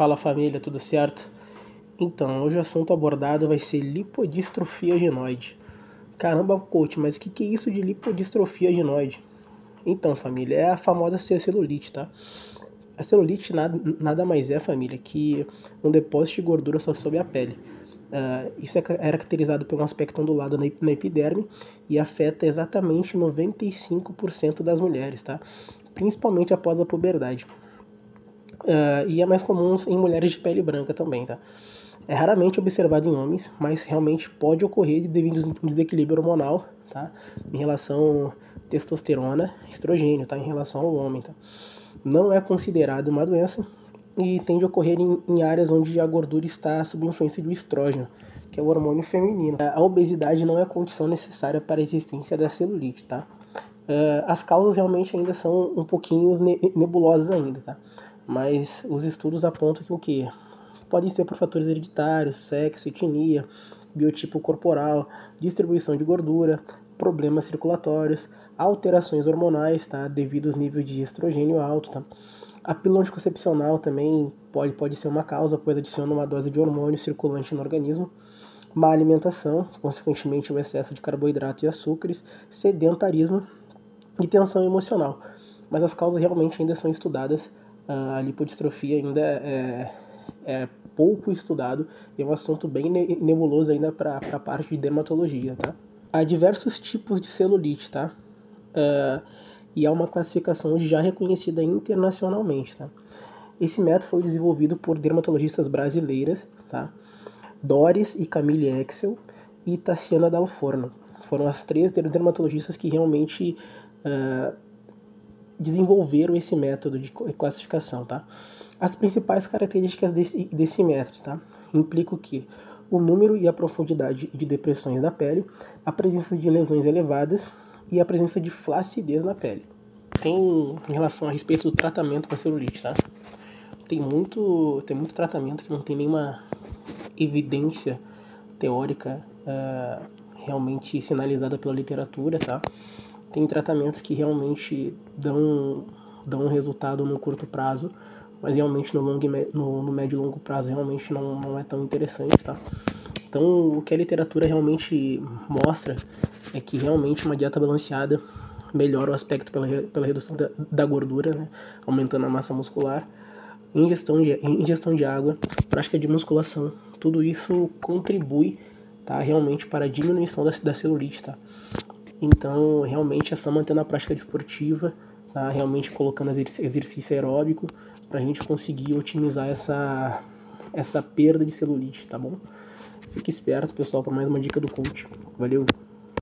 Fala família, tudo certo? Então, hoje o assunto abordado vai ser lipodistrofia ginoide. Caramba, coach, mas o que, que é isso de lipodistrofia ginoide? Então, família, é a famosa celulite, tá? A celulite nada, nada mais é, família, que um depósito de gordura sobre a pele. Uh, isso é, é caracterizado por um aspecto ondulado na, na epiderme e afeta exatamente 95% das mulheres, tá? Principalmente após a puberdade. Uh, e é mais comum em mulheres de pele branca também, tá? É raramente observado em homens, mas realmente pode ocorrer devido a um desequilíbrio hormonal, tá? Em relação testosterona, estrogênio, tá? Em relação ao homem, tá? Não é considerado uma doença e tende a ocorrer em, em áreas onde a gordura está sob influência do estrógeno, que é o hormônio feminino. A obesidade não é a condição necessária para a existência da celulite, tá? Uh, as causas realmente ainda são um pouquinho nebulosas ainda, tá? mas os estudos apontam que o que podem ser por fatores hereditários, sexo, etnia, biotipo corporal, distribuição de gordura, problemas circulatórios, alterações hormonais, tá? Devido aos níveis de estrogênio alto, tá? A pílula anticoncepcional também pode, pode ser uma causa, pois adiciona uma dose de hormônio circulante no organismo. Má alimentação, consequentemente o excesso de carboidrato e açúcares, sedentarismo e tensão emocional. Mas as causas realmente ainda são estudadas a lipodistrofia ainda é, é pouco estudado e é um assunto bem nebuloso ainda para a parte de dermatologia, tá? Há diversos tipos de celulite, tá? Uh, e há uma classificação já reconhecida internacionalmente, tá? Esse método foi desenvolvido por dermatologistas brasileiras, tá? Doris e Camille Excel e Tassiana Dalforno. Foram as três dermatologistas que realmente uh, desenvolveram esse método de classificação, tá? As principais características desse, desse método, tá? Implicam que o número e a profundidade de depressões da pele, a presença de lesões elevadas e a presença de flacidez na pele. Tem em relação a respeito do tratamento para celulite, tá? Tem muito, tem muito tratamento que não tem nenhuma evidência teórica uh, realmente sinalizada pela literatura, tá? Tem tratamentos que realmente dão, dão um resultado no curto prazo, mas realmente no, longo, no, no médio e longo prazo realmente não, não é tão interessante, tá? Então, o que a literatura realmente mostra é que realmente uma dieta balanceada melhora o aspecto pela, pela redução da, da gordura, né? aumentando a massa muscular, ingestão de, ingestão de água, prática de musculação, tudo isso contribui tá, realmente para a diminuição da, da celulite. Tá? Então, realmente é só mantendo a prática esportiva, tá? realmente colocando exercício aeróbico para a gente conseguir otimizar essa, essa perda de celulite, tá bom? Fique esperto, pessoal, para mais uma dica do coach. Valeu!